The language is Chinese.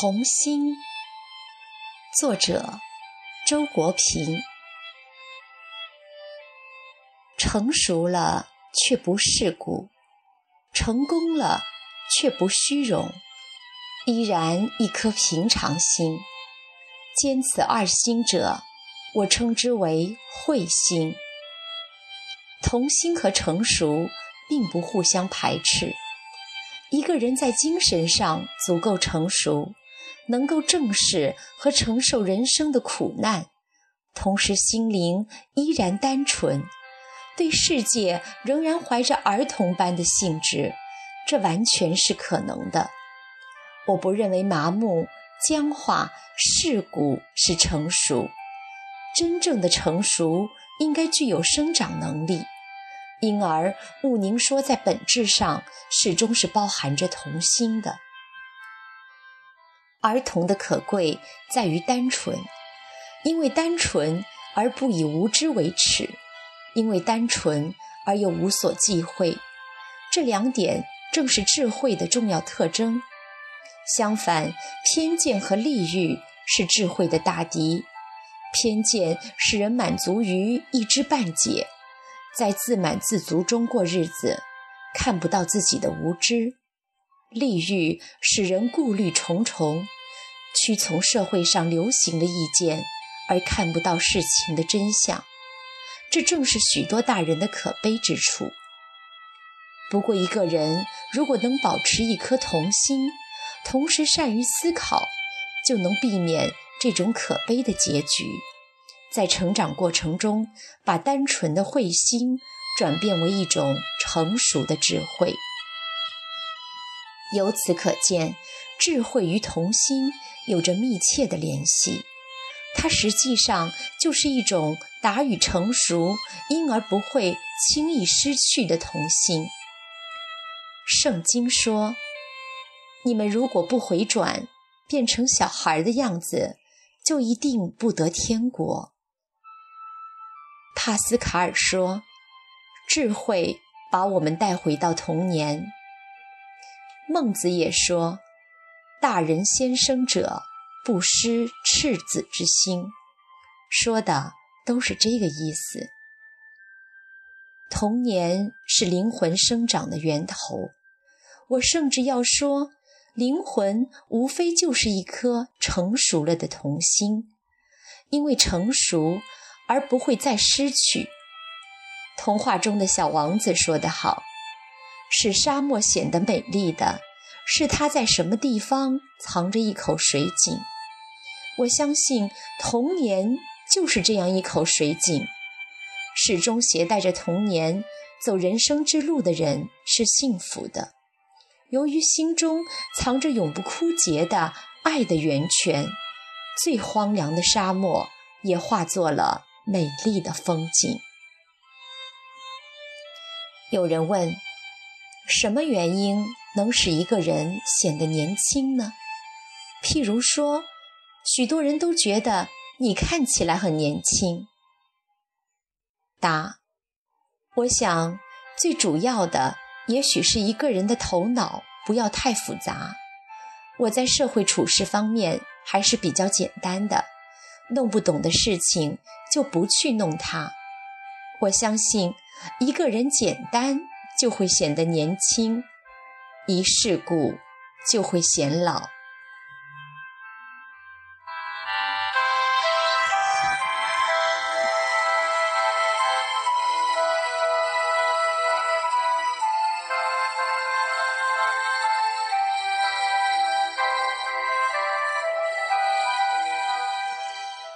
童心，作者周国平。成熟了却不世故，成功了却不虚荣，依然一颗平常心。兼此二心者，我称之为慧心。童心和成熟并不互相排斥。一个人在精神上足够成熟。能够正视和承受人生的苦难，同时心灵依然单纯，对世界仍然怀着儿童般的兴致，这完全是可能的。我不认为麻木、僵化、世故是成熟，真正的成熟应该具有生长能力，因而毋宁说，在本质上始终是包含着童心的。儿童的可贵在于单纯，因为单纯而不以无知为耻，因为单纯而又无所忌讳，这两点正是智慧的重要特征。相反，偏见和利欲是智慧的大敌。偏见使人满足于一知半解，在自满自足中过日子，看不到自己的无知。利欲使人顾虑重重，屈从社会上流行的意见，而看不到事情的真相。这正是许多大人的可悲之处。不过，一个人如果能保持一颗童心，同时善于思考，就能避免这种可悲的结局。在成长过程中，把单纯的慧心转变为一种成熟的智慧。由此可见，智慧与童心有着密切的联系。它实际上就是一种达与成熟，因而不会轻易失去的童心。圣经说：“你们如果不回转，变成小孩的样子，就一定不得天国。”帕斯卡尔说：“智慧把我们带回到童年。”孟子也说：“大人先生者，不失赤子之心。”说的都是这个意思。童年是灵魂生长的源头，我甚至要说，灵魂无非就是一颗成熟了的童心，因为成熟而不会再失去。童话中的小王子说得好。使沙漠显得美丽的是它在什么地方藏着一口水井。我相信童年就是这样一口水井。始终携带着童年走人生之路的人是幸福的，由于心中藏着永不枯竭的爱的源泉，最荒凉的沙漠也化作了美丽的风景。有人问。什么原因能使一个人显得年轻呢？譬如说，许多人都觉得你看起来很年轻。答：我想最主要的，也许是一个人的头脑不要太复杂。我在社会处事方面还是比较简单的，弄不懂的事情就不去弄它。我相信一个人简单。就会显得年轻，一世故就会显老。